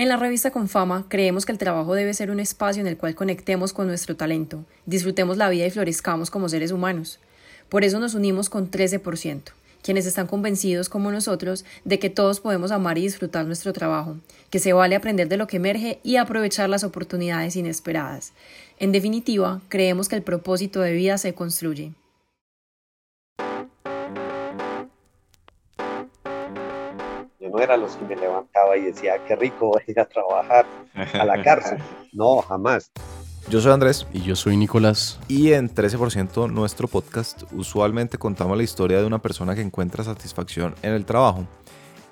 En la revista Confama creemos que el trabajo debe ser un espacio en el cual conectemos con nuestro talento, disfrutemos la vida y florezcamos como seres humanos. Por eso nos unimos con 13%, quienes están convencidos como nosotros de que todos podemos amar y disfrutar nuestro trabajo, que se vale aprender de lo que emerge y aprovechar las oportunidades inesperadas. En definitiva, creemos que el propósito de vida se construye. No era los que me levantaba y decía, qué rico ir a trabajar a la cárcel. No, jamás. Yo soy Andrés. Y yo soy Nicolás. Y en 13% nuestro podcast usualmente contamos la historia de una persona que encuentra satisfacción en el trabajo.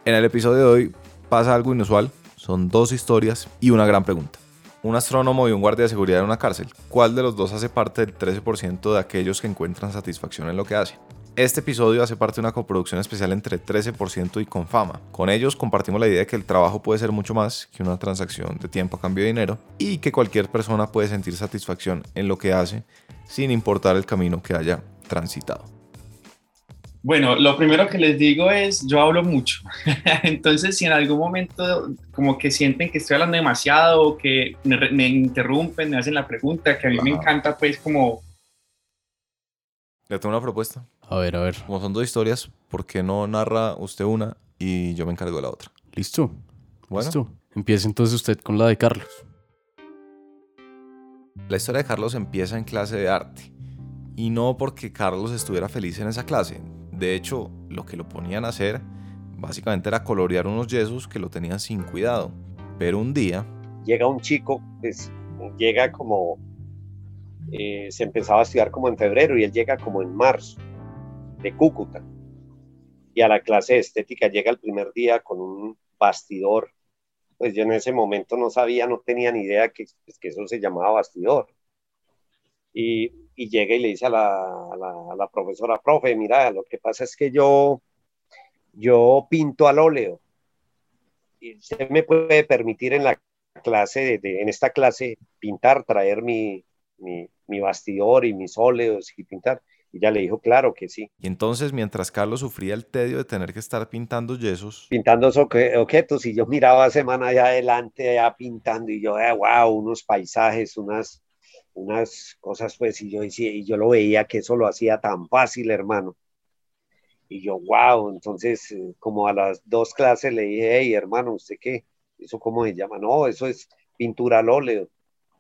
En el episodio de hoy pasa algo inusual. Son dos historias y una gran pregunta. Un astrónomo y un guardia de seguridad en una cárcel. ¿Cuál de los dos hace parte del 13% de aquellos que encuentran satisfacción en lo que hacen? Este episodio hace parte de una coproducción especial entre 13% y Confama. Con ellos compartimos la idea de que el trabajo puede ser mucho más que una transacción de tiempo a cambio de dinero y que cualquier persona puede sentir satisfacción en lo que hace sin importar el camino que haya transitado. Bueno, lo primero que les digo es, yo hablo mucho. Entonces, si en algún momento como que sienten que estoy hablando demasiado, o que me, interrumpen, me hacen la pregunta, que a mí me encanta pues como le tengo una propuesta. A ver, a ver. Como son dos historias, ¿por qué no narra usted una y yo me encargo de la otra? Listo. Bueno. Listo. Empieza entonces usted con la de Carlos. La historia de Carlos empieza en clase de arte. Y no porque Carlos estuviera feliz en esa clase. De hecho, lo que lo ponían a hacer básicamente era colorear unos yesos que lo tenían sin cuidado. Pero un día... Llega un chico, pues llega como eh, se empezaba a estudiar como en febrero y él llega como en marzo Cúcuta. Y a la clase estética llega el primer día con un bastidor. Pues yo en ese momento no sabía, no tenía ni idea que, pues, que eso se llamaba bastidor. Y, y llega y le dice a la, a, la, profesora, profe, mira, lo que pasa es que yo, yo pinto al óleo. Y usted me puede permitir en la clase, de, en esta clase, pintar, traer mi, mi, mi bastidor y mis óleos y pintar. Y ya le dijo, claro que sí. Y entonces, mientras Carlos sufría el tedio de tener que estar pintando yesos. Pintando objetos, y yo miraba semana allá adelante, allá pintando, y yo, wow, eh, unos paisajes, unas, unas cosas, pues, y yo, y yo lo veía que eso lo hacía tan fácil, hermano. Y yo, wow, entonces, eh, como a las dos clases le dije, hey, hermano, ¿usted qué? ¿Eso cómo se llama? No, eso es pintura al óleo.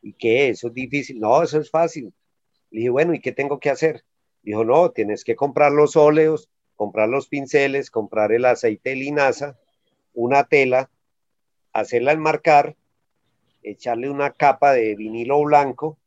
¿Y qué? ¿Eso es difícil? No, eso es fácil. Le dije, bueno, ¿y qué tengo que hacer? Dijo, no, tienes que comprar los óleos, comprar los pinceles, comprar el aceite de linaza, una tela, hacerla enmarcar, echarle una capa de vinilo blanco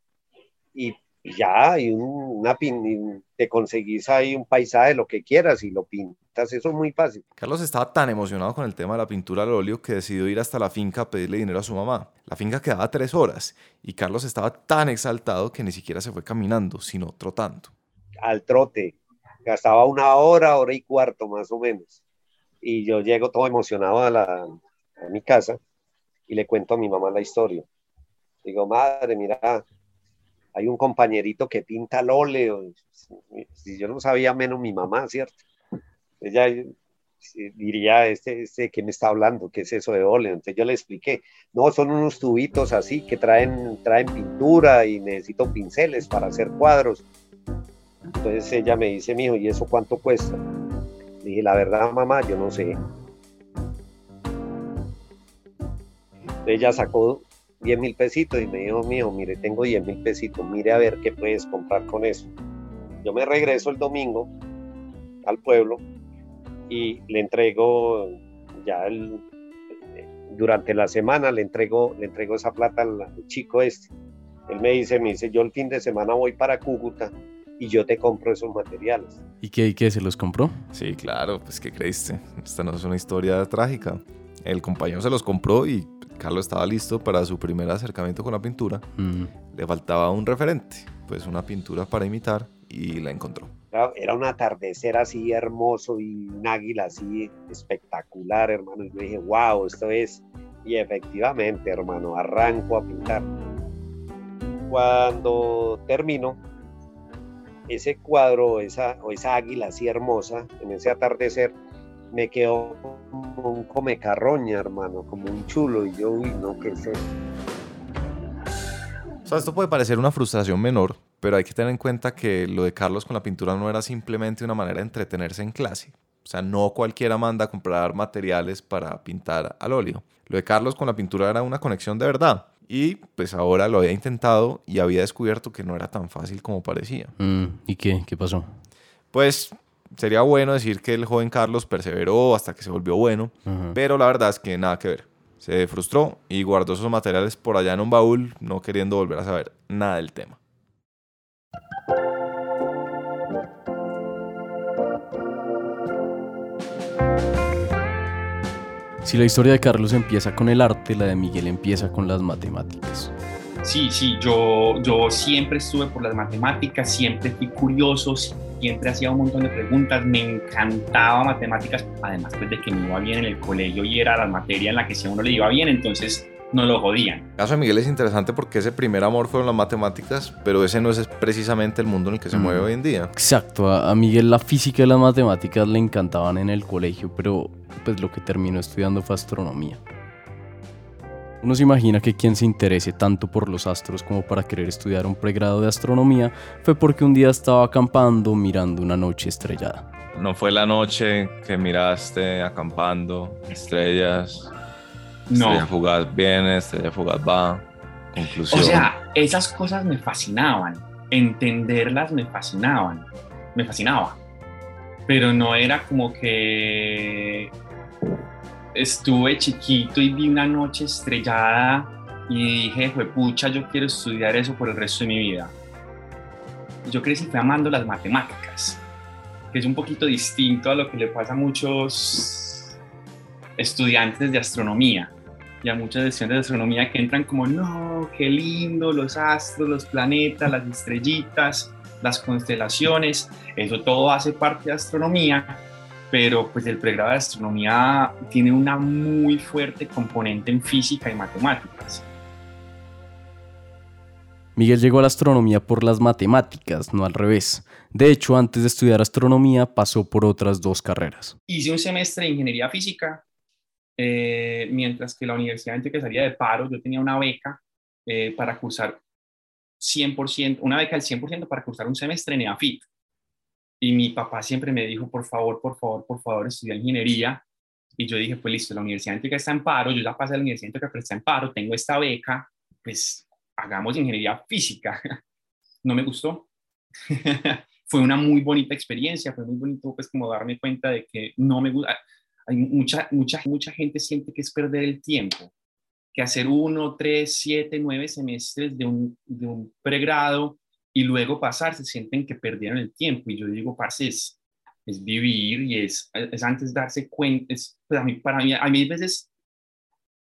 y ya, y una pin, te conseguís ahí un paisaje, lo que quieras y lo pintas, eso es muy fácil. Carlos estaba tan emocionado con el tema de la pintura al óleo que decidió ir hasta la finca a pedirle dinero a su mamá. La finca quedaba tres horas y Carlos estaba tan exaltado que ni siquiera se fue caminando, sino trotando. Al trote, gastaba una hora, hora y cuarto más o menos. Y yo llego todo emocionado a, la, a mi casa y le cuento a mi mamá la historia. Digo, madre, mira, hay un compañerito que pinta al óleo. Si yo no sabía menos mi mamá, ¿cierto? Ella diría, este, este, ¿qué me está hablando? ¿Qué es eso de óleo? Entonces yo le expliqué, no, son unos tubitos así que traen, traen pintura y necesito pinceles para hacer cuadros. Entonces ella me dice, mijo, ¿y eso cuánto cuesta? Dije, la verdad, mamá, yo no sé. ella sacó 10 mil pesitos y me dijo, mío, mire, tengo 10 mil pesitos, mire a ver qué puedes comprar con eso. Yo me regreso el domingo al pueblo y le entrego ya durante la semana le entrego, le entrego esa plata al, chico este. Él me dice, me dice, yo el fin de semana voy para Cúcuta y yo te compro esos materiales. ¿Y qué, y qué se los compró? Sí, claro, pues ¿qué creíste? Esta no es una historia trágica. El compañero se los compró y Carlos estaba listo para su primer acercamiento con la pintura. Le faltaba un referente, pues una pintura para imitar y la encontró. Era un atardecer así hermoso y un águila así espectacular, hermano. Y yo dije, wow, esto es. Y efectivamente, hermano, arranco a pintar. Cuando termino, ese cuadro esa, o esa águila así hermosa en ese atardecer me quedó como un come carroña, hermano, como un chulo. Y yo, uy, no, ¿qué sé. O sea, esto puede parecer una frustración menor, pero hay que tener en cuenta que lo de Carlos con la pintura no era simplemente una manera de entretenerse en clase. O sea, no cualquiera manda a comprar materiales para pintar al óleo. Lo de Carlos con la pintura era una conexión de verdad. Y pues ahora lo había intentado y había descubierto que no era tan fácil como parecía. Mm, ¿Y qué? ¿Qué pasó? Pues sería bueno decir que el joven Carlos perseveró hasta que se volvió bueno, pero la verdad es que nada que ver. Se frustró y guardó esos materiales por allá en un baúl, no queriendo volver a saber nada del tema. Si la historia de Carlos empieza con el arte, la de Miguel empieza con las matemáticas. Sí, sí, yo, yo siempre estuve por las matemáticas, siempre fui curioso, siempre hacía un montón de preguntas, me encantaba matemáticas, además pues de que me iba bien en el colegio y era la materia en la que si a uno le iba bien, entonces no lo jodían. El caso de Miguel es interesante porque ese primer amor fueron las matemáticas, pero ese no es precisamente el mundo en el que se mm. mueve hoy en día. Exacto, a, Miguel la física y las matemáticas le encantaban en el colegio, pero pues lo que terminó estudiando fue astronomía. Uno se imagina que quien se interese tanto por los astros como para querer estudiar un pregrado de astronomía fue porque un día estaba acampando mirando una noche estrellada. No fue la noche que miraste acampando, estrellas, no. Estrella fugaz viene, estrella fugaz va. Conclusión. O sea, esas cosas me fascinaban. Entenderlas me fascinaban. Me fascinaba. Pero no era como que estuve chiquito y vi una noche estrellada y dije, pucha, yo quiero estudiar eso por el resto de mi vida. Yo crecí fui amando las matemáticas, que es un poquito distinto a lo que le pasa a muchos estudiantes de astronomía y a muchas lecciones de astronomía que entran como, no, qué lindo, los astros, los planetas, las estrellitas, las constelaciones, eso todo hace parte de astronomía, pero pues el pregrado de astronomía tiene una muy fuerte componente en física y matemáticas. Miguel llegó a la astronomía por las matemáticas, no al revés. De hecho, antes de estudiar astronomía pasó por otras dos carreras. Hice un semestre de ingeniería física eh, mientras que la universidad entre que salía de paro, yo tenía una beca eh, para cursar 100%, una beca del 100% para cursar un semestre en EAFIT. Y mi papá siempre me dijo, por favor, por favor, por favor, estudia ingeniería. Y yo dije, pues listo, la universidad que está en paro, yo ya pasé a la universidad que está en paro, tengo esta beca, pues hagamos ingeniería física. no me gustó. fue una muy bonita experiencia, fue muy bonito pues como darme cuenta de que no me gusta, hay mucha, mucha, mucha gente siente que es perder el tiempo, que hacer uno, tres, siete, nueve semestres de un, de un pregrado y luego pasar, se sienten que perdieron el tiempo. Y yo digo, parce, es, es vivir y es, es antes darse cuenta. Es, pues, a mí, para mí, a mí a veces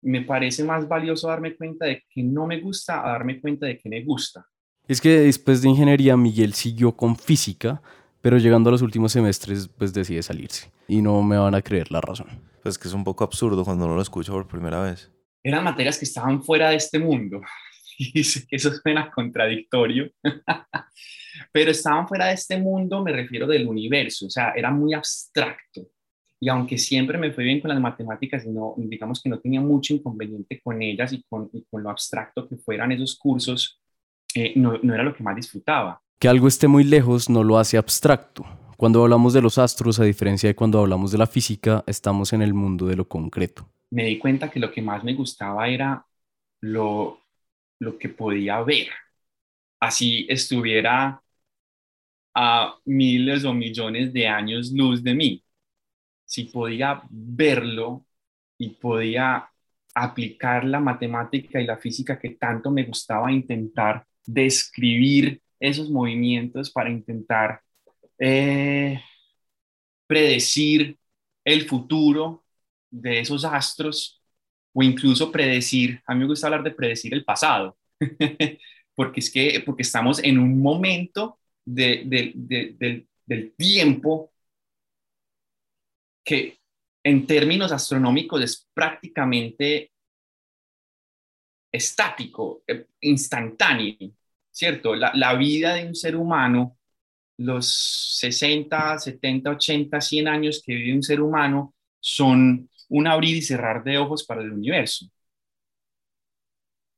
me parece más valioso darme cuenta de que no me gusta a darme cuenta de que me gusta. Es que después de ingeniería, Miguel siguió con física, pero llegando a los últimos semestres, pues decide salirse y no me van a creer la razón. Pues que es un poco absurdo cuando uno lo escucha por primera vez. Eran materias que estaban fuera de este mundo. Y sé que eso suena contradictorio, pero estaban fuera de este mundo, me refiero del universo, o sea, era muy abstracto. Y aunque siempre me fue bien con las matemáticas, y no, digamos que no tenía mucho inconveniente con ellas y con, con lo abstracto que fueran esos cursos, eh, no, no era lo que más disfrutaba. Que algo esté muy lejos no lo hace abstracto. Cuando hablamos de los astros, a diferencia de cuando hablamos de la física, estamos en el mundo de lo concreto. Me di cuenta que lo que más me gustaba era lo, lo que podía ver. Así estuviera a miles o millones de años luz de mí. Si podía verlo y podía aplicar la matemática y la física que tanto me gustaba intentar describir esos movimientos para intentar eh, predecir el futuro de esos astros o incluso predecir, a mí me gusta hablar de predecir el pasado, porque es que porque estamos en un momento del, tiempo que en términos astronómicos es prácticamente estático, eh, instantáneo, ¿cierto? La, la, vida de un ser humano los 60, 70, 80, 100 años que vive un ser humano son un abrir y cerrar de ojos para el universo.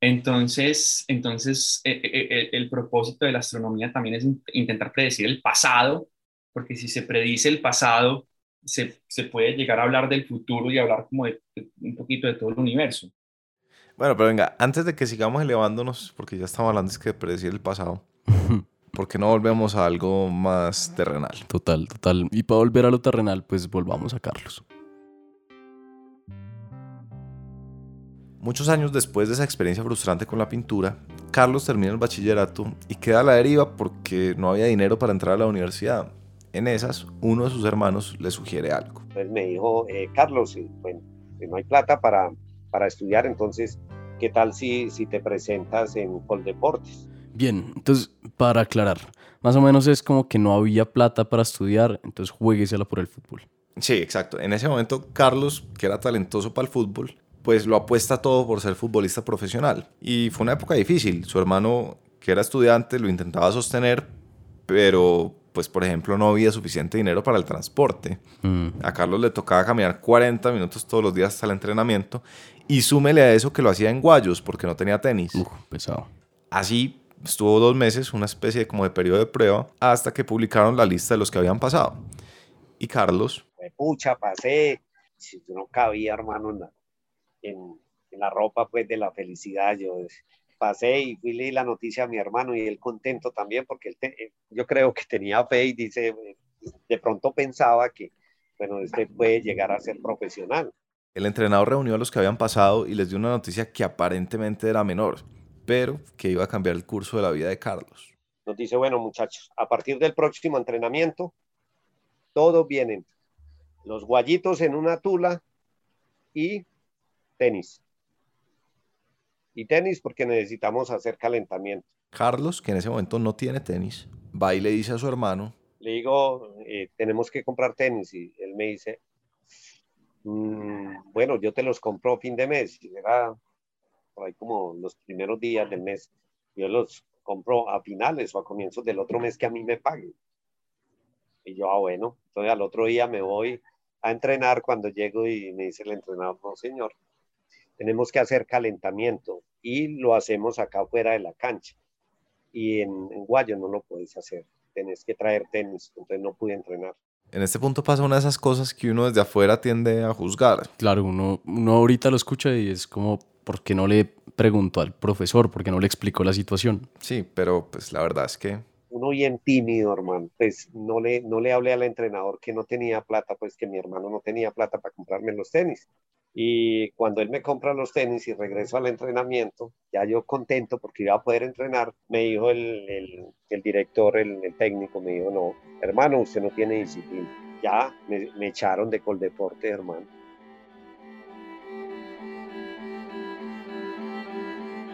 Entonces, entonces eh, eh, eh, el propósito de la astronomía también es intentar predecir el pasado, porque si se predice el pasado, se, se puede llegar a hablar del futuro y hablar como de, un poquito de todo el universo. Bueno, pero venga, antes de que sigamos elevándonos, porque ya estamos hablando es que de predecir el pasado, ¿por qué no volvemos a algo más terrenal? Total, total. Y para volver a lo terrenal, pues volvamos a Carlos. Muchos años después de esa experiencia frustrante con la pintura, Carlos termina el bachillerato y queda a la deriva porque no había dinero para entrar a la universidad. En esas, uno de sus hermanos le sugiere algo. Pues me dijo, eh, Carlos, bueno, no hay plata para, para estudiar, entonces, ¿qué tal si, si te presentas en Coldeportes? Bien, entonces, para aclarar, más o menos es como que no había plata para estudiar, entonces jueguesela por el fútbol. Sí, exacto. En ese momento, Carlos, que era talentoso para el fútbol, pues lo apuesta todo por ser futbolista profesional. Y fue una época difícil. Su hermano, que era estudiante, lo intentaba sostener, pero pues por ejemplo no había suficiente dinero para el transporte. Mm. A Carlos le tocaba caminar 40 minutos todos los días hasta el entrenamiento y súmele a eso que lo hacía en guayos porque no tenía tenis. pesado. Así estuvo dos meses, una especie de, como de periodo de prueba, hasta que publicaron la lista de los que habían pasado. Y Carlos... Pucha, pasé. Si no cabía, hermano, nada en, la ropa pues de la felicidad. Yo pasé y fui leí la noticia a mi hermano y él contento también porque él eh, yo creo que tenía fe y dice, de pronto pensaba que, bueno, este puede llegar a ser profesional. El entrenador reunió a los que habían pasado y les dio una noticia que aparentemente era menor, pero que iba a cambiar el curso de la vida de Carlos. Nos dice, bueno muchachos, a partir del próximo entrenamiento, todos vienen, los guayitos en una tula y tenis. Y tenis porque necesitamos hacer calentamiento. Carlos, que en ese momento no tiene tenis, va y le dice a su hermano. Le digo, eh, tenemos que comprar tenis. Y él me dice, mm, bueno, yo te los compro fin de mes. Era por ahí como los primeros días del mes. Yo los compro a finales o a comienzos del otro mes que a mí me paguen. Y yo, ah, bueno, entonces al otro día me voy a entrenar cuando llego y me dice el entrenador, no señor, tenemos que hacer calentamiento y lo hacemos acá fuera de la cancha. Y en, Guayo no lo puedes hacer, tenés que traer tenis, entonces no pude entrenar. En este punto pasa una de esas cosas que uno desde afuera tiende a juzgar. Claro, uno, uno ahorita lo escucha y es como, ¿por qué no le preguntó al profesor? ¿Por qué no le explicó la situación? Sí, pero pues la verdad es que... Uno bien tímido, hermano. Pues no le, no le hablé al entrenador que no tenía plata, pues que mi hermano no tenía plata para comprarme los tenis. Y cuando él me compra los tenis y regreso al entrenamiento, ya yo contento porque iba a poder entrenar, me dijo el, el, director, el, técnico, me dijo, no, hermano, usted no tiene disciplina. Ya me, me echaron de Coldeporte, hermano.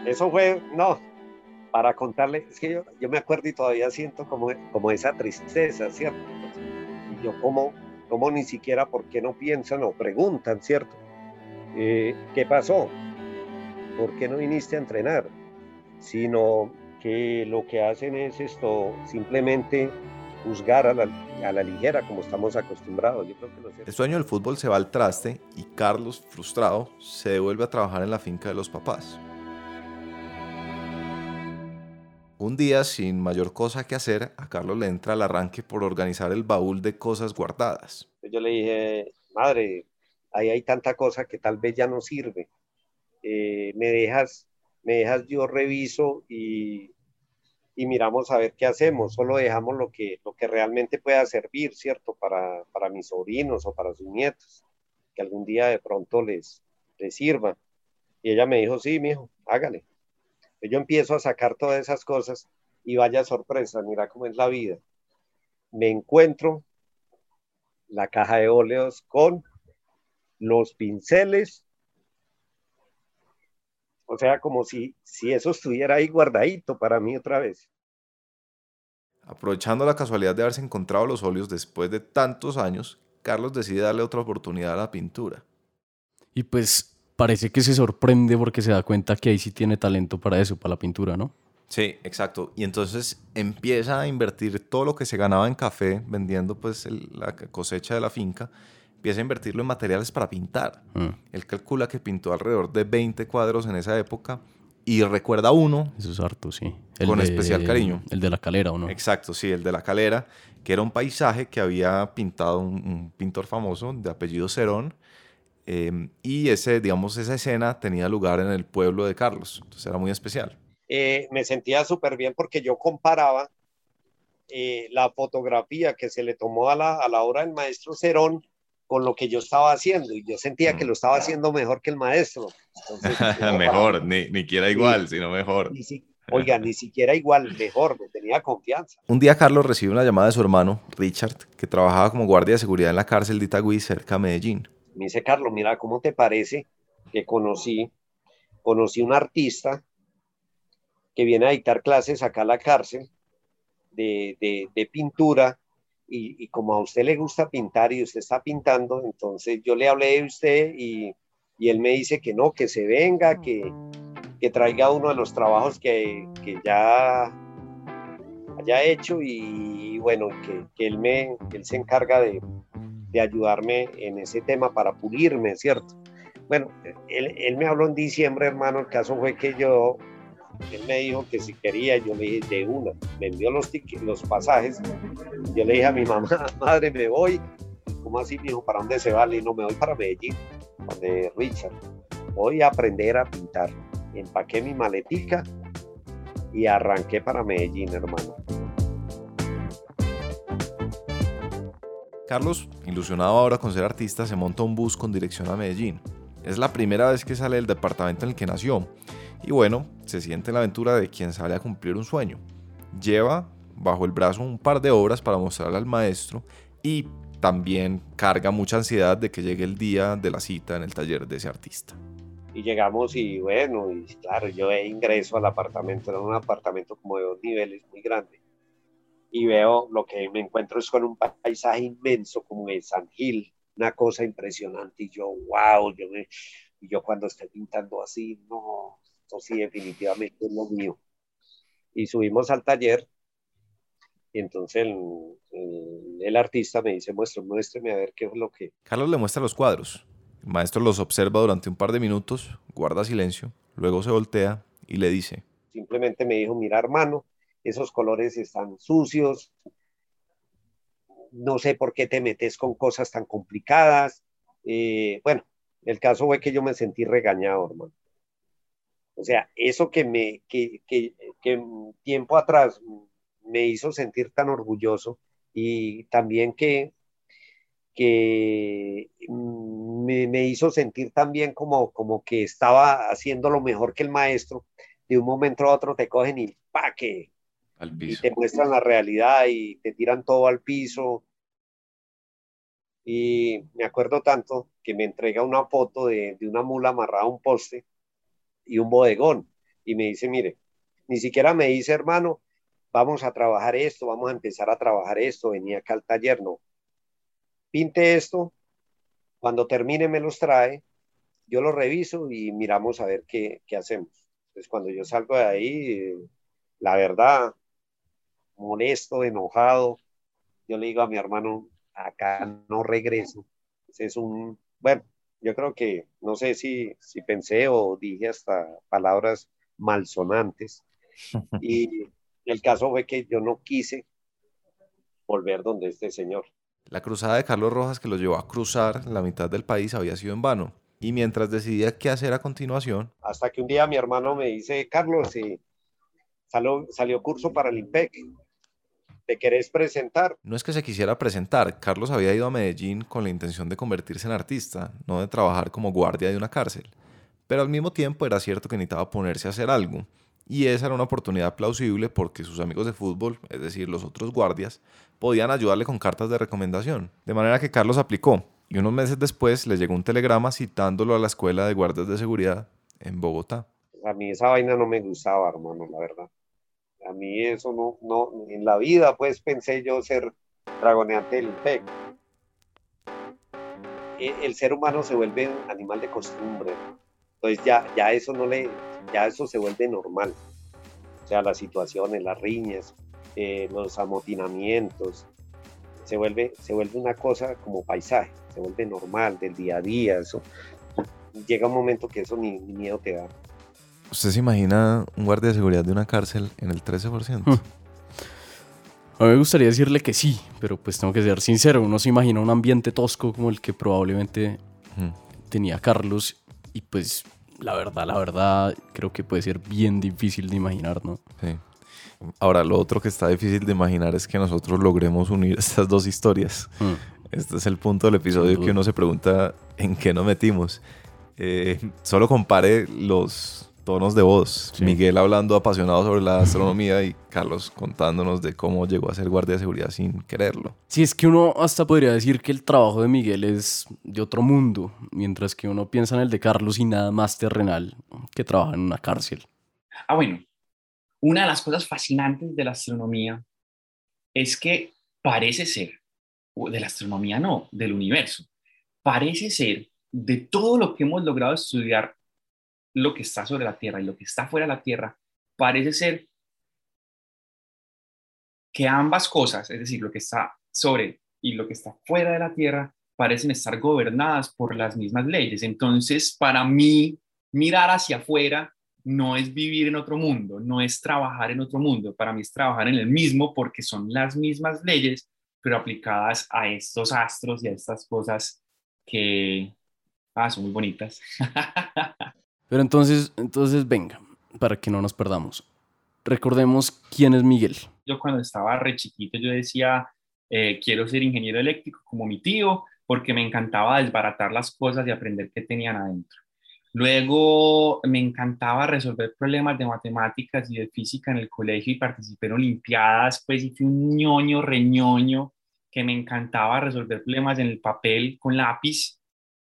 Eso fue, no, para contarle, es que yo, yo, me acuerdo y todavía siento como, como esa tristeza, ¿cierto? Y yo como, como ni siquiera, ¿por qué no piensan o preguntan, ¿cierto? Eh, ¿qué pasó? ¿Por qué no viniste a entrenar? Sino que lo que hacen es esto, simplemente juzgar a la, ligera como estamos acostumbrados. Yo creo que El sueño del fútbol se va al traste y Carlos, frustrado, se devuelve a trabajar en la finca de los papás. Un día, sin mayor cosa que hacer, a Carlos le entra el arranque por organizar el baúl de cosas guardadas. Yo le dije, madre, ahí hay tanta cosa que tal vez ya no sirve. Eh, me dejas, me dejas, yo reviso y, y, miramos a ver qué hacemos. Solo dejamos lo que, lo que realmente pueda servir, ¿cierto? Para, para mis sobrinos o para sus nietos, que algún día de pronto les, les sirva. Y ella me dijo, sí, mijo, hágale. Yo empiezo a sacar todas esas cosas y vaya sorpresa, mira cómo es la vida. Me encuentro la caja de óleos con los pinceles, o sea, como si, si eso estuviera ahí guardadito para mí otra vez. Aprovechando la casualidad de haberse encontrado los óleos después de tantos años, Carlos decide darle otra oportunidad a la pintura. Y pues parece que se sorprende porque se da cuenta que ahí sí tiene talento para eso, para la pintura, ¿no? Sí, exacto. Y entonces empieza a invertir todo lo que se ganaba en café vendiendo pues la cosecha de la finca empieza a invertirlo en materiales para pintar. Mm. Él calcula que pintó alrededor de 20 cuadros en esa época y recuerda uno, Eso es harto, sí. Con especial cariño. El de la calera, ¿o no? exacto, sí, el de la calera, que era un paisaje que había pintado un, un pintor famoso de apellido Cerón. eh, y ese, digamos, esa escena tenía lugar en el pueblo de Carlos. Entonces era muy especial. Eh, me sentía súper bien porque yo comparaba eh, la fotografía que se le tomó a la, a la obra del maestro Cerón con lo que yo estaba haciendo y yo sentía que lo estaba haciendo mejor que el maestro. Entonces, mejor, ni, ni quiera igual, sino mejor. Ni si- oiga, ni siquiera igual, mejor, me tenía confianza. Un día Carlos recibe una llamada de su hermano, Richard, que trabajaba como guardia de seguridad en la cárcel de Itagüí, cerca de Medellín. Me dice, Carlos, mira, ¿cómo te parece que conocí, conocí un artista que viene a dictar clases acá a la cárcel de, de- de pintura y, como a usted le gusta pintar y usted está pintando, entonces yo le hablé de usted y, él me dice que no, que se venga, que, que traiga uno de los trabajos que, que ya haya hecho y bueno, que, que él, me, él se encarga de, de ayudarme en ese tema para pulirme, ¿cierto? Bueno, él, él me habló en diciembre, hermano, el caso fue que yo, él me dijo que si quería, yo le dije de una, me envió los, los pasajes, yo le dije a mi mamá, madre, me voy, ¿cómo así, mi hijo, para dónde se va? Le no, me voy para Medellín, donde Richard, voy a aprender a pintar, empaqué mi maletica y arranqué para Medellín, hermano. Carlos, ilusionado ahora con ser artista, se monta un bus con dirección a Medellín. Es la primera vez que sale del departamento en el que nació. Y bueno, se siente en la aventura de quien sale a cumplir un sueño. Lleva bajo el brazo un par de obras para mostrarle al maestro y también carga mucha ansiedad de que llegue el día de la cita en el taller de ese artista. Y llegamos y bueno, y claro, yo ingreso al apartamento, era un apartamento como de dos niveles, muy grande. Y veo lo que me encuentro es con un paisaje inmenso como de San Gil, una cosa impresionante. Y yo, wow, yo, me, y yo cuando estoy pintando así, no, esto sí definitivamente es lo mío. Y subimos al taller y entonces el, el, el artista me dice, muestre, muéstreme a ver qué es lo que... Carlos le muestra los cuadros. El maestro los observa durante un par de minutos, guarda silencio, luego se voltea y le dice. Simplemente me dijo, mira hermano, esos colores están sucios, no sé por qué te metes con cosas tan complicadas. Eh, bueno, el caso fue que yo me sentí regañado, hermano. O sea, eso que me, que, que, que tiempo atrás me hizo sentir tan orgulloso y también que, que me, me, hizo sentir también como, como que estaba haciendo lo mejor que el maestro, de un momento a otro te cogen y pa' que y te muestran la realidad y te tiran todo al piso. Y me acuerdo tanto que me entrega una foto de, de una mula amarrada a un poste y un bodegón. Y me dice, mire, ni siquiera me dice, hermano, vamos a trabajar esto, vamos a empezar a trabajar esto, venía acá al taller, no. Pinte esto, cuando termine me los trae, yo los reviso y miramos a ver qué, qué hacemos. Entonces cuando yo salgo de ahí, la verdad, molesto, enojado, yo le digo a mi hermano, acá no regreso. Es un, bueno, yo creo que, no sé si, si pensé o dije hasta palabras malsonantes. Y el caso fue que yo no quise volver donde este señor. La cruzada de Carlos Rojas que lo llevó a cruzar la mitad del país había sido en vano. Y mientras decidía qué hacer a continuación. Hasta que un día mi hermano me dice, Carlos, si salió, salió curso para el IMPEC, ¿te querés presentar? No es que se quisiera presentar, Carlos había ido a Medellín con la intención de convertirse en artista, no de trabajar como guardia de una cárcel. Pero al mismo tiempo era cierto que necesitaba ponerse a hacer algo. Y esa era una oportunidad plausible porque sus amigos de fútbol, es decir, los otros guardias, podían ayudarle con cartas de recomendación. De manera que Carlos aplicó, y unos meses después le llegó un telegrama citándolo a la escuela de guardias de seguridad en Bogotá. A mí esa vaina no me gustaba, hermano, la verdad. A mí eso no, no, en la vida pues pensé yo ser dragoneante del IMPEC. El ser humano se vuelve un animal de costumbre. Entonces ya, ya eso no le, ya eso se vuelve normal. O sea, las situaciones, las riñas, eh, los amotinamientos. se vuelve, se vuelve una cosa como paisaje, se vuelve normal del día a día, eso. Llega un momento que eso ni, miedo te da. ¿Usted se imagina un guardia de seguridad de una cárcel en el 13%? Hmm. A mí me gustaría decirle que sí, pero pues tengo que ser sincero, uno se imagina un ambiente tosco como el que probablemente hmm. tenía Carlos y pues la verdad, la verdad creo que puede ser bien difícil de imaginar, ¿no? Sí. Ahora, lo otro que está difícil de imaginar es que nosotros logremos unir estas dos historias. Hmm. Este es el punto del episodio que uno se pregunta en qué nos metimos. Eh, solo compare los tonos de voz. Miguel hablando apasionado sobre la astronomía y Carlos contándonos de cómo llegó a ser guardia de seguridad sin quererlo. Sí, es que uno hasta podría decir que el trabajo de Miguel es de otro mundo, mientras que uno piensa en el de Carlos y nada más terrenal que trabaja en una cárcel. Ah, bueno, una de las cosas fascinantes de la astronomía es que parece ser, de la astronomía no, del universo, parece ser de todo lo que hemos logrado estudiar, lo que está sobre la Tierra y lo que está fuera de la Tierra, parece ser que ambas cosas, es decir, lo que está sobre y lo que está fuera de la Tierra, parecen estar gobernadas por las mismas leyes. Entonces, para mí, mirar hacia afuera no es vivir en otro mundo, no es trabajar en otro mundo, para mí es trabajar en el mismo porque son las mismas leyes, pero aplicadas a estos astros y a estas cosas que ah, son muy bonitas. pero entonces, entonces venga, para que no nos perdamos. Recordemos quién es Miguel. Yo cuando estaba re chiquito yo decía, eh, quiero ser ingeniero eléctrico como mi tío, porque me encantaba desbaratar las cosas y aprender qué tenían adentro. Luego me encantaba resolver problemas de matemáticas y de física en el colegio y participé en olimpiadas, pues y fui un ñoño, reñoño, que me encantaba resolver problemas en el papel con lápiz.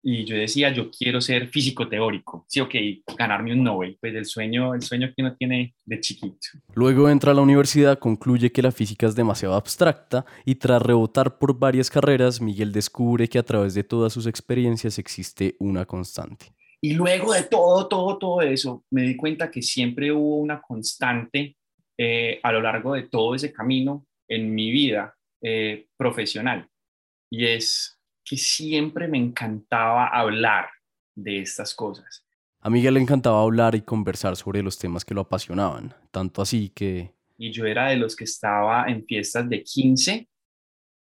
Y yo decía, yo quiero ser físico teórico, sí, ok, ganarme un Nobel, pues el sueño, el sueño que uno tiene de chiquito. Luego entra a la universidad, concluye que la física es demasiado abstracta y tras rebotar por varias carreras, Miguel descubre que a través de todas sus experiencias existe una constante. Y luego de todo, todo, todo eso, me di cuenta que siempre hubo una constante eh, a lo largo de todo ese camino en mi vida eh, profesional. Y es que siempre me encantaba hablar de estas cosas. A Miguel le encantaba hablar y conversar sobre los temas que lo apasionaban, tanto así que... Y yo era de los que estaba en fiestas de 15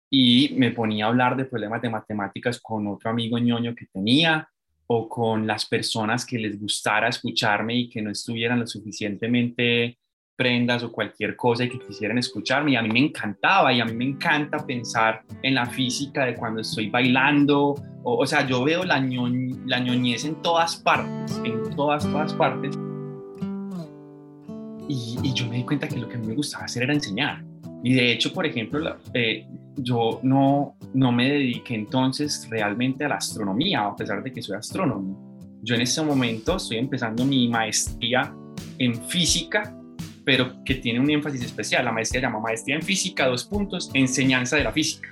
y me ponía a hablar de problemas de matemáticas con otro amigo ñoño que tenía o con las personas que les gustara escucharme y que no estuvieran lo suficientemente prendas o cualquier cosa y que quisieran escucharme. Y a mí me encantaba y a mí me encanta pensar en la física de cuando estoy bailando. O, o sea, yo veo la, la ñoñez en todas partes, en todas, todas partes. Y, y, yo me di cuenta que lo que a mí me gustaba hacer era enseñar. Y de hecho, por ejemplo, eh, yo no, no me dediqué entonces realmente a la astronomía, a pesar de que soy astrónomo. Yo en este momento estoy empezando mi maestría en física, pero que tiene un énfasis especial. La maestría se llama Maestría en Física, dos puntos, enseñanza de la física.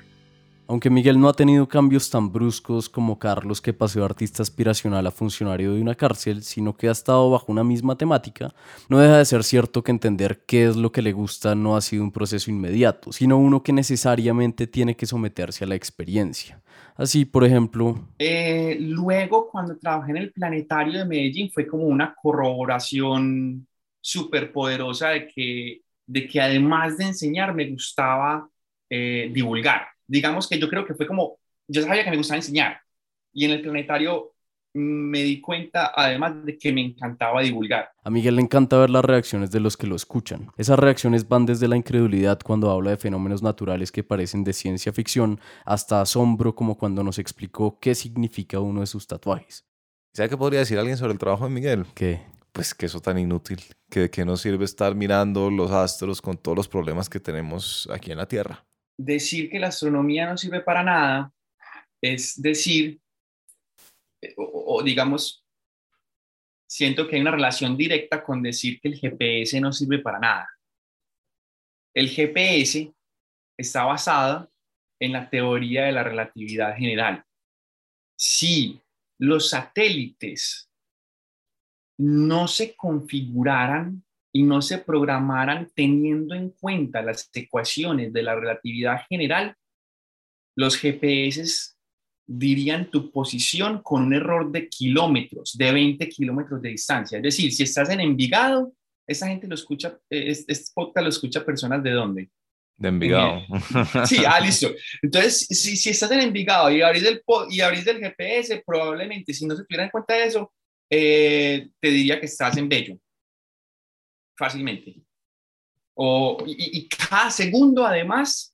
Aunque Miguel no ha tenido cambios tan bruscos como Carlos, que pasó de artista aspiracional a funcionario de una cárcel, sino que ha estado bajo una misma temática, no deja de ser cierto que entender qué es lo que le gusta no ha sido un proceso inmediato, sino uno que necesariamente tiene que someterse a la experiencia. Así, por ejemplo... Eh, luego, cuando trabajé en el Planetario de Medellín, fue como una corroboración súper poderosa de que, de que además de enseñar, me gustaba eh, divulgar digamos que yo creo que fue como, yo sabía que me gustaba enseñar y en el planetario me di cuenta además de que me encantaba divulgar. A Miguel le encanta ver las reacciones de los que lo escuchan. Esas reacciones van desde la incredulidad cuando habla de fenómenos naturales que parecen de ciencia ficción hasta asombro como cuando nos explicó qué significa uno de sus tatuajes. ¿Sabe qué podría decir alguien sobre el trabajo de Miguel? ¿Qué? Pues que eso tan inútil, que de qué nos sirve estar mirando los astros con todos los problemas que tenemos aquí en la Tierra decir que la astronomía no sirve para nada es decir, eh, o, digamos, siento que hay una relación directa con decir que el GPS no sirve para nada. El GPS está basado en la teoría de la relatividad general. Si los satélites no se configuraran y no se programaran teniendo en cuenta las ecuaciones de la relatividad general, los GPS dirían tu posición con un error de kilómetros, de 20 kilómetros de distancia. Es decir, si estás en Envigado, esa gente lo escucha, este podcast lo escucha personas de dónde? De Envigado. Sí, ah, listo. Entonces, si, si estás en Envigado y abrís, el, y abrís el GPS, probablemente, si no se tuviera en cuenta eso, eh, te diría que estás en Bello. Fácilmente. O, y, y cada segundo, además,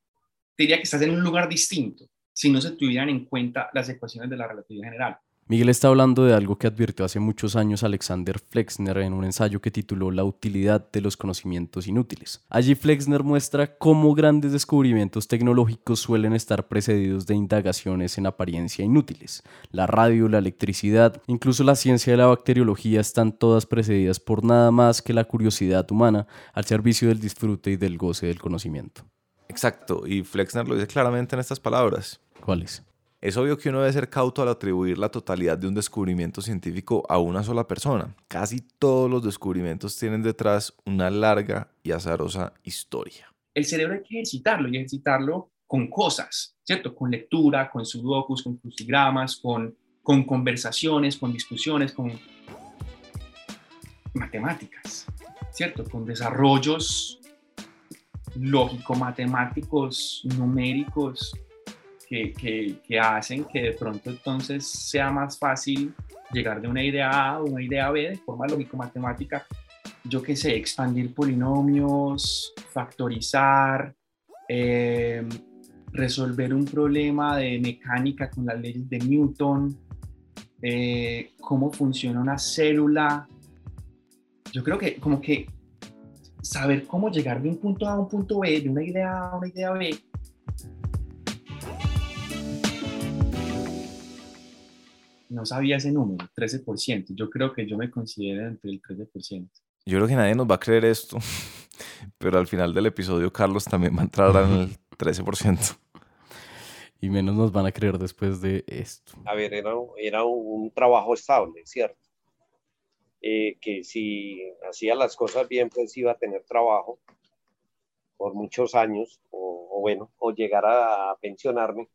te diría que estás en un lugar distinto si no se tuvieran en cuenta las ecuaciones de la relatividad general. Miguel está hablando de algo que advirtió hace muchos años Alexander Flexner en un ensayo que tituló La utilidad de los conocimientos inútiles. Allí Flexner muestra cómo grandes descubrimientos tecnológicos suelen estar precedidos de indagaciones en apariencia inútiles. La radio, la electricidad, incluso la ciencia de la bacteriología están todas precedidas por nada más que la curiosidad humana al servicio del disfrute y del goce del conocimiento. Exacto, y Flexner lo dice claramente en estas palabras. ¿Cuáles? Es obvio que uno debe ser cauto al atribuir la totalidad de un descubrimiento científico a una sola persona. Casi todos los descubrimientos tienen detrás una larga y azarosa historia. El cerebro hay que ejercitarlo y ejercitarlo con cosas, ¿cierto? Con lectura, con sudokus, con crucigramas, con, con conversaciones, con discusiones, con matemáticas, ¿cierto? Con desarrollos lógico-matemáticos, numéricos, que, que, hacen que de pronto entonces sea más fácil llegar de una idea A a una idea B de forma lógico-matemática. Yo qué sé, expandir polinomios, factorizar, em, resolver un problema de mecánica con las leyes de Newton, eh, cómo funciona una célula. Yo creo que como que saber cómo llegar de un punto A a un punto B, de una idea A a una idea B, no sabía ese número, 13%. Yo creo que yo me considero entre el 13%. Yo creo que nadie nos va a creer esto, pero al final del episodio Carlos también va a entrar en el 13%. Y menos nos van a creer después de esto. A ver, era, era un trabajo estable, ¿cierto? Eh, que si hacía las cosas bien, pues iba a tener trabajo por muchos años, o, bueno, o llegar a pensionarme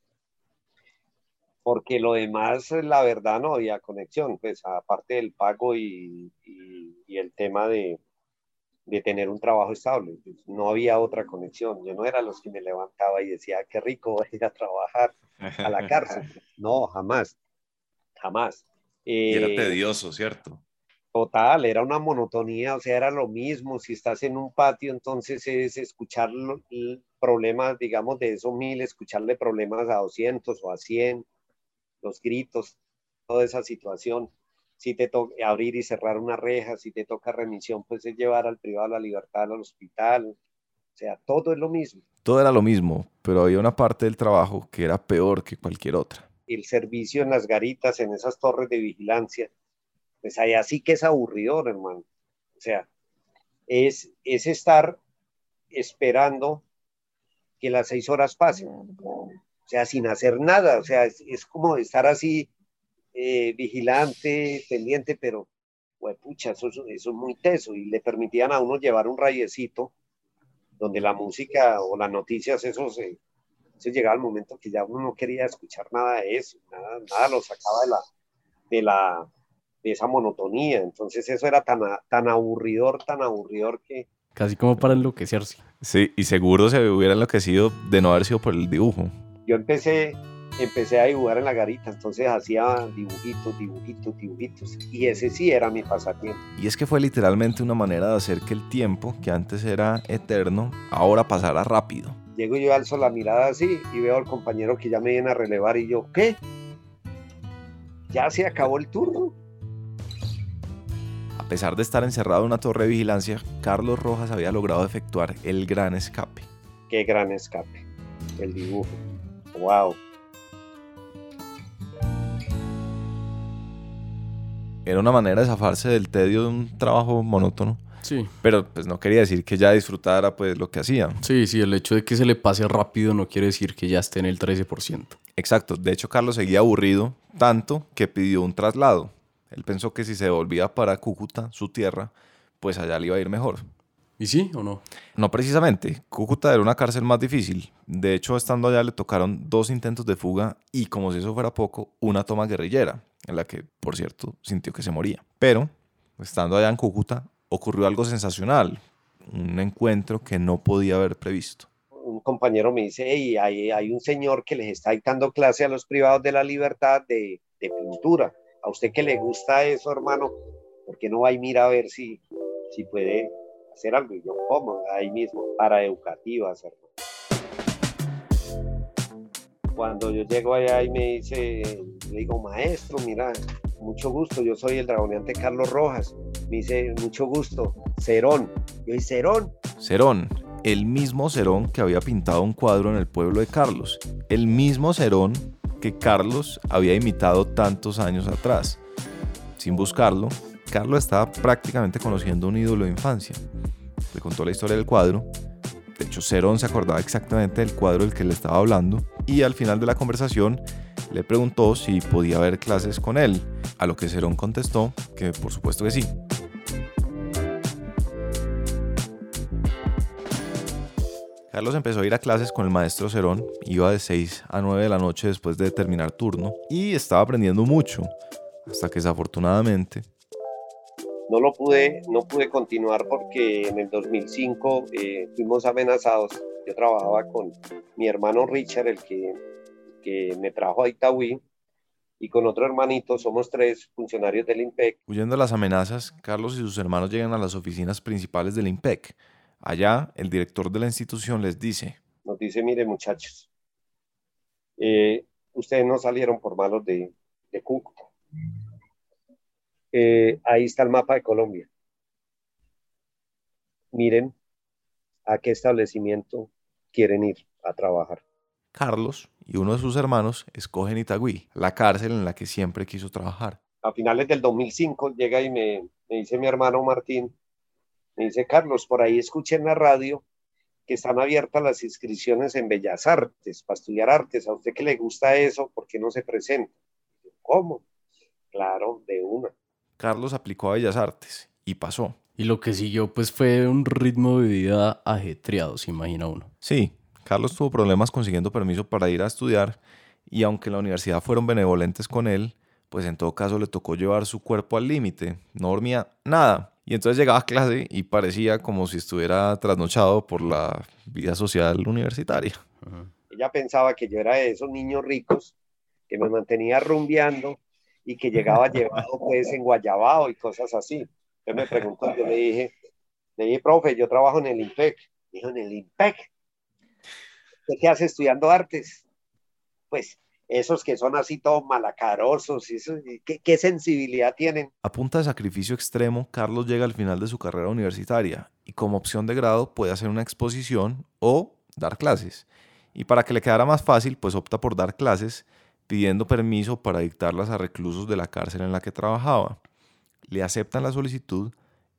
porque lo demás, la verdad, no había conexión, pues aparte del pago y, y, el tema de, de, tener un trabajo estable, pues, no había otra conexión. Yo no era los que me levantaba y decía, qué rico ir a trabajar a la cárcel. No, jamás, jamás. y era eh, tedioso, ¿cierto? Total, era una monotonía, o sea, era lo mismo. Si estás en un patio, entonces es escuchar problemas, digamos, de esos mil, escucharle problemas a 200 o a 100 los gritos, toda esa situación. Si te toca abrir y cerrar una reja, si te toca remisión, pues es llevar al privado a la libertad al hospital. O sea, todo es lo mismo. Todo era lo mismo, pero había una parte del trabajo que era peor que cualquier otra. El servicio en las garitas, en esas torres de vigilancia, pues ahí así que es aburridor, hermano. O sea, es, es estar esperando que las seis horas pasen o sea, sin hacer nada, o sea, es, como estar así eh, vigilante, pendiente, pero, pues, pucha, eso, es muy teso y le permitían a uno llevar un rayecito donde la música o las noticias, eso se, se llegaba al momento que ya uno no quería escuchar nada de eso, nada, nada lo sacaba de la, de la, de esa monotonía, entonces eso era tan, tan aburridor, tan aburridor que... Casi como para enloquecerse. Sí, y seguro se hubiera enloquecido de no haber sido por el dibujo yo empecé, empecé a dibujar en la garita, entonces hacía dibujitos, dibujitos, dibujitos, y ese sí era mi pasatiempo. Y es que fue literalmente una manera de hacer que el tiempo, que antes era eterno, ahora pasara rápido. Llego yo alzo la mirada así y veo al compañero que ya me viene a relevar y yo, ¿qué? ¿Ya se acabó el turno? A pesar de estar encerrado en una torre de vigilancia, Carlos Rojas había logrado efectuar el gran escape. Qué gran escape, el dibujo. Wow. Era una manera de zafarse del tedio de un trabajo monótono. Sí. Pero pues no quería decir que ya disfrutara pues lo que hacía. Sí, sí, el hecho de que se le pase rápido no quiere decir que ya esté en el 13%. Exacto. De hecho, Carlos seguía aburrido tanto que pidió un traslado. Él pensó que si se volvía para Cúcuta, su tierra, pues allá le iba a ir mejor. ¿Y sí o no? No precisamente. Cúcuta era una cárcel más difícil. De hecho, estando allá le tocaron dos intentos de fuga y, como si eso fuera poco, una toma guerrillera, en la que, por cierto, sintió que se moría. Pero, estando allá en Cúcuta, ocurrió algo sensacional, un encuentro que no podía haber previsto. Un compañero me dice, hey, hay, hay un señor que les está dictando clase a los privados de la libertad de, de pintura. ¿A usted que le gusta eso, hermano? ¿Por qué no va y mira a ver si, si puede hacer algo. Y yo, ¿cómo? Ahí mismo, para educativas, Cuando yo llego allá y me dice, le digo, maestro, mira, mucho gusto, yo soy el dragoneante Carlos Rojas. Me dice, mucho gusto, Cerón. Yo, ¿y Cerón? Cerón, el mismo Cerón que había pintado un cuadro en el pueblo de Carlos. El mismo Cerón que Carlos había imitado tantos años atrás. Sin buscarlo, Carlos estaba prácticamente conociendo un ídolo de infancia. Le contó la historia del cuadro. De hecho, Cerón se acordaba exactamente del cuadro del que le estaba hablando. Y al final de la conversación le preguntó si podía haber clases con él. A lo que Cerón contestó que por supuesto que sí. Carlos empezó a ir a clases con el maestro Cerón, iba de 6 a 9 de la noche después de terminar turno y estaba aprendiendo mucho, hasta que desafortunadamente no lo pude, no pude continuar porque en el 2005 eh, fuimos amenazados. Yo trabajaba con mi hermano Richard, el que, que me trajo a Itaúí, y con otro hermanito, somos tres funcionarios del IMPEC. Huyendo de las amenazas, Carlos y sus hermanos llegan a las oficinas principales del IMPEC. Allá, el director de la institución les dice... Nos dice, mire muchachos, eh, ustedes no salieron por malos de, de Cúcuta eh, ahí está el mapa de Colombia. Miren a qué establecimiento quieren ir a trabajar. Carlos y uno de sus hermanos escogen Itagüí, la cárcel en la que siempre quiso trabajar. A finales del 2005 llega y me, me dice mi hermano Martín, me dice, Carlos, por ahí escuché en la radio que están abiertas las inscripciones en Bellas Artes, para estudiar artes. A usted que le gusta eso, ¿por qué no se presenta? ¿Cómo? Claro, de una. Carlos aplicó a Bellas Artes y pasó. Y lo que siguió pues fue un ritmo de vida ajetreado, se imagina uno. Sí, Carlos tuvo problemas consiguiendo permiso para ir a estudiar y aunque en la universidad fueron benevolentes con él, pues en todo caso le tocó llevar su cuerpo al límite, no dormía nada. Y entonces llegaba a clase y parecía como si estuviera trasnochado por la vida social universitaria. Ella pensaba que yo era de esos niños ricos que me mantenía rumbeando y que llegaba llevado pues en Guayabao y cosas así. Entonces me preguntó, yo le dije, le dije, profe, yo trabajo en el IMPEC. Dijo, en el IMPEC. qué hace estudiando artes? Pues esos que son así todos malacarosos, ¿qué, ¿qué, sensibilidad tienen. A punta de sacrificio extremo, Carlos llega al final de su carrera universitaria y como opción de grado puede hacer una exposición o dar clases. Y para que le quedara más fácil, pues opta por dar clases pidiendo permiso para dictarlas a reclusos de la cárcel en la que trabajaba. Le aceptan la solicitud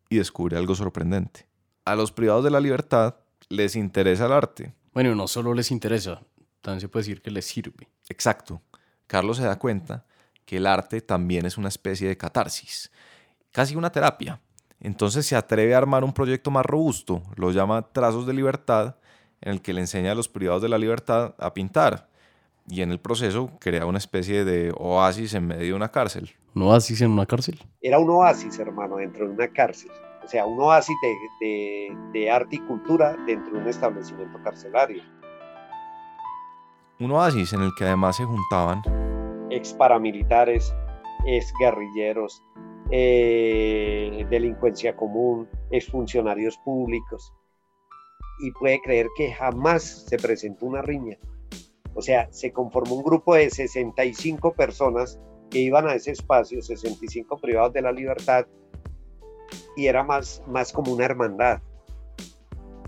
y descubre algo sorprendente. A los privados de la libertad les interesa el arte. Bueno, no solo les interesa, también se puede decir que les sirve. Exacto. Carlos se da cuenta que el arte también es una especie de catarsis, casi una terapia. Entonces se atreve a armar un proyecto más robusto, lo llama Trazos de Libertad, en el que le enseña a los privados de la libertad a pintar y en el proceso crea una especie de oasis en medio de una cárcel. ¿Un oasis en una cárcel? Era un oasis, hermano, dentro de una cárcel. O sea, un oasis de, de, arte y cultura dentro de un establecimiento carcelario. Un oasis en el que además se juntaban ex paramilitares, ex guerrilleros, eh, delincuencia común, ex funcionarios públicos. Y puede creer que jamás se presentó una riña o sea, se conformó un grupo de 65 personas que iban a ese espacio, 65 privados de la libertad, y era más, más como una hermandad,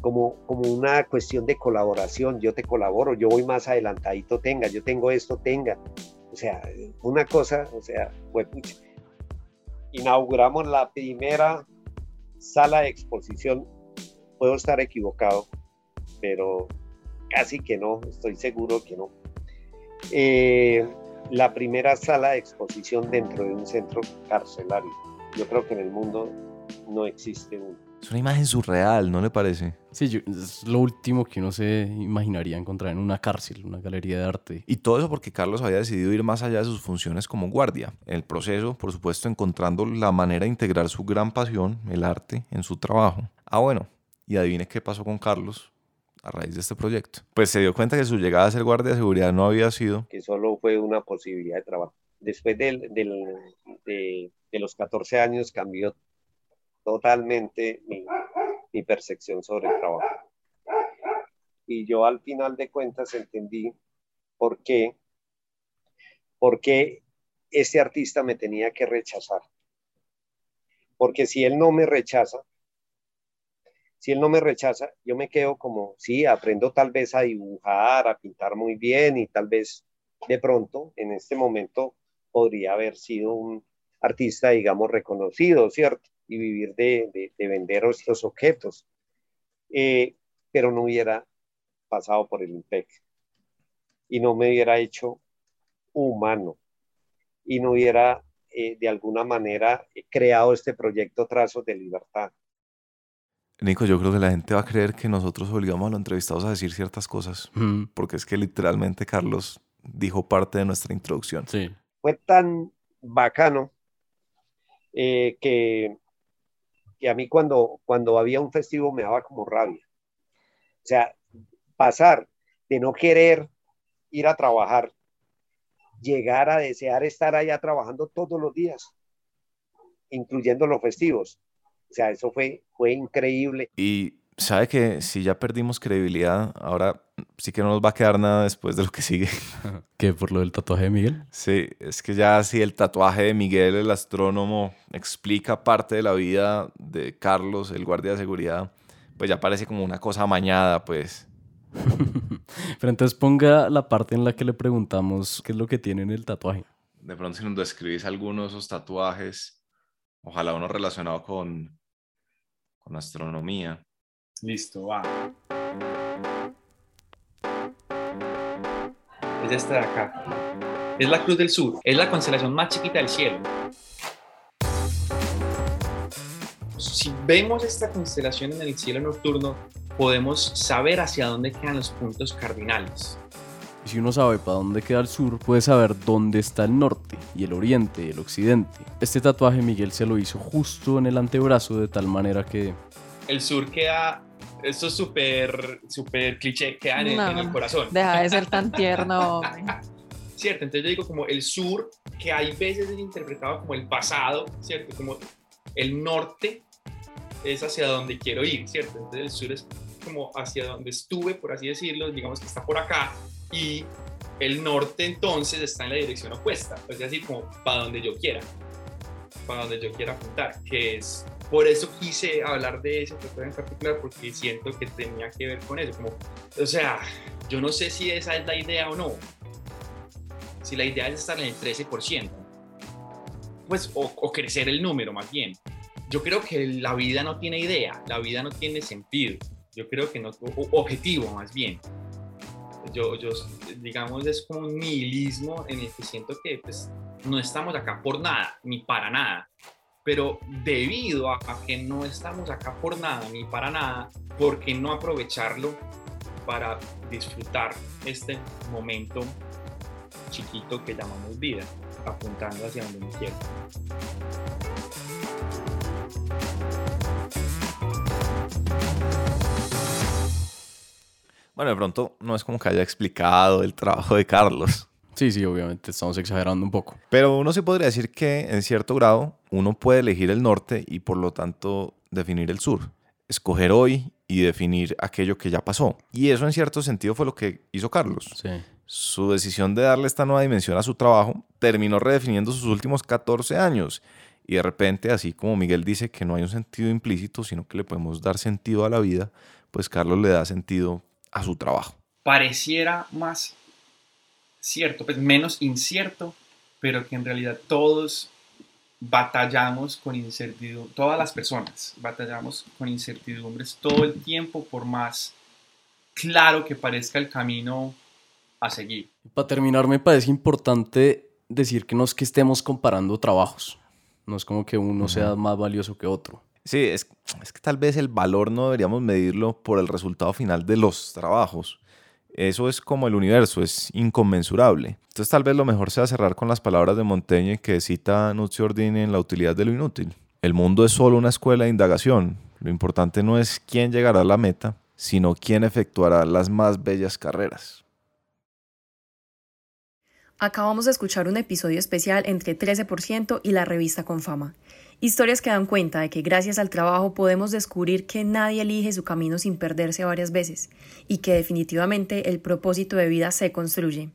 como, como una cuestión de colaboración. Yo te colaboro, yo voy más adelantadito, tenga, yo tengo esto, tenga. O sea, una cosa, o sea, fue inauguramos la primera sala de exposición. Puedo estar equivocado, pero casi que no, estoy seguro que no. Eh, la primera sala de exposición dentro de un centro carcelario. Yo creo que en el mundo no existe uno. Es una imagen surreal, ¿no le parece? Sí, yo- es lo último que uno se imaginaría encontrar en una cárcel, una galería de arte. Y todo eso porque Carlos había decidido ir más allá de sus funciones como guardia. En el proceso, por supuesto, encontrando la manera de integrar su gran pasión, el arte, en su trabajo. Ah, bueno, y adivine qué pasó con Carlos a raíz de este proyecto. Pues se dio cuenta que su llegada a ser guardia de seguridad no había sido que solo fue una posibilidad de trabajo. Después del, del- de, de los 14 años cambió totalmente mi, mi percepción sobre el trabajo. Y yo al final de cuentas entendí por qué, por qué este artista me tenía que rechazar. Porque si él no me rechaza, si él no me rechaza, yo me quedo como, sí, aprendo tal vez a dibujar, a pintar muy bien y tal vez de pronto en este momento podría haber sido un artista, digamos, reconocido, ¿cierto? Y vivir de, de- de vender estos objetos. Eh, pero no hubiera pasado por el IMPEC y no me hubiera hecho humano y no hubiera eh, de alguna manera eh, creado este proyecto Trazos de Libertad. Nico, yo creo que la gente va a creer que nosotros obligamos a los entrevistados a decir ciertas cosas, Mm, porque es que literalmente Carlos dijo parte de nuestra introducción. Sí. fue tan bacano eh, que, que a mí cuando, cuando había un festivo me daba como rabia. O sea, pasar de no querer ir a trabajar, llegar a desear estar allá trabajando todos los días, incluyendo los festivos. O sea, eso fue, fue increíble. Y sabe que si ya perdimos credibilidad, ahora sí que no nos va a quedar nada después de lo que sigue. ¿Qué? ¿Por lo del tatuaje de Miguel? Sí, es que ya si el tatuaje de Miguel, el astrónomo, explica parte de la vida de Carlos, el guardia de seguridad, pues ya parece como una cosa amañada, pues. Pero entonces ponga la parte en la que le preguntamos qué es lo que tiene en el tatuaje. De pronto si nos describís alguno de esos tatuajes, ojalá uno relacionado con, astronomía. Listo, va. Es esta de acá. Es la Cruz del Sur. Es la constelación más chiquita del cielo. Si vemos esta constelación en el cielo nocturno, podemos saber hacia dónde quedan los puntos cardinales. Y si uno sabe para dónde queda el sur, puede saber dónde está el norte y el oriente y el occidente. Este tatuaje Miguel se lo hizo justo en el antebrazo de tal manera que El sur queda, esto es súper, súper cliché, queda en, No. en el corazón. Deja de ser tan tierno, hombre. ¿cierto? Entonces yo digo como el sur, que hay veces es interpretado como el pasado, ¿cierto? Como el norte es hacia donde quiero ir, ¿cierto? Entonces el sur es como hacia donde estuve, por así decirlo, digamos que está por acá, y el norte entonces está en la dirección opuesta, es decir, como para donde yo quiera, para donde yo quiera apuntar, que es, por eso quise hablar de ese tatuaje en particular, porque siento que tenía que ver con eso, como, o sea, yo no sé si esa es la idea o no, si la idea es estar en el 13%, pues, o, o crecer el número más bien. Yo creo que la vida no tiene idea, la vida no tiene sentido. Yo creo que no, o- objetivo más bien. Yo, yo, digamos, es como un nihilismo en el que siento que pues, no estamos acá por nada, ni para nada. Pero debido a que no estamos acá por nada, ni para nada, ¿por qué no aprovecharlo para disfrutar este momento chiquito que llamamos vida, apuntando hacia donde me quiero. Bueno, de pronto no es como que haya explicado el trabajo de Carlos. Sí, sí, obviamente estamos exagerando un poco. Pero uno sí podría decir que en cierto grado uno puede elegir el norte y por lo tanto definir el sur. Escoger hoy y definir aquello que ya pasó. Y eso en cierto sentido fue lo que hizo Carlos. Sí. Su decisión de darle esta nueva dimensión a su trabajo terminó redefiniendo sus últimos 14 años. Y de repente, así como Miguel dice que no hay un sentido implícito, sino que le podemos dar sentido a la vida, pues Carlos le da sentido a su trabajo. Pareciera más cierto, pues menos incierto, pero que en realidad todos batallamos con incertidumbre, todas las personas batallamos con incertidumbres todo el tiempo, por más claro que parezca el camino a seguir. Para terminar, me parece importante decir que no es que estemos comparando trabajos. No es como que uno sea más valioso que otro. Sí, es, que tal vez el valor no deberíamos medirlo por el resultado final de los trabajos. Eso es como el universo, es inconmensurable. Entonces tal vez lo mejor sea cerrar con las palabras de Montaigne que cita Nuzio Ordini en La utilidad de lo inútil. El mundo es solo una escuela de indagación. Lo importante no es quién llegará a la meta, sino quién efectuará las más bellas carreras. Acabamos de escuchar un episodio especial entre 13% y la revista con fama. Historias que dan cuenta de que gracias al trabajo podemos descubrir que nadie elige su camino sin perderse varias veces y que definitivamente el propósito de vida se construye.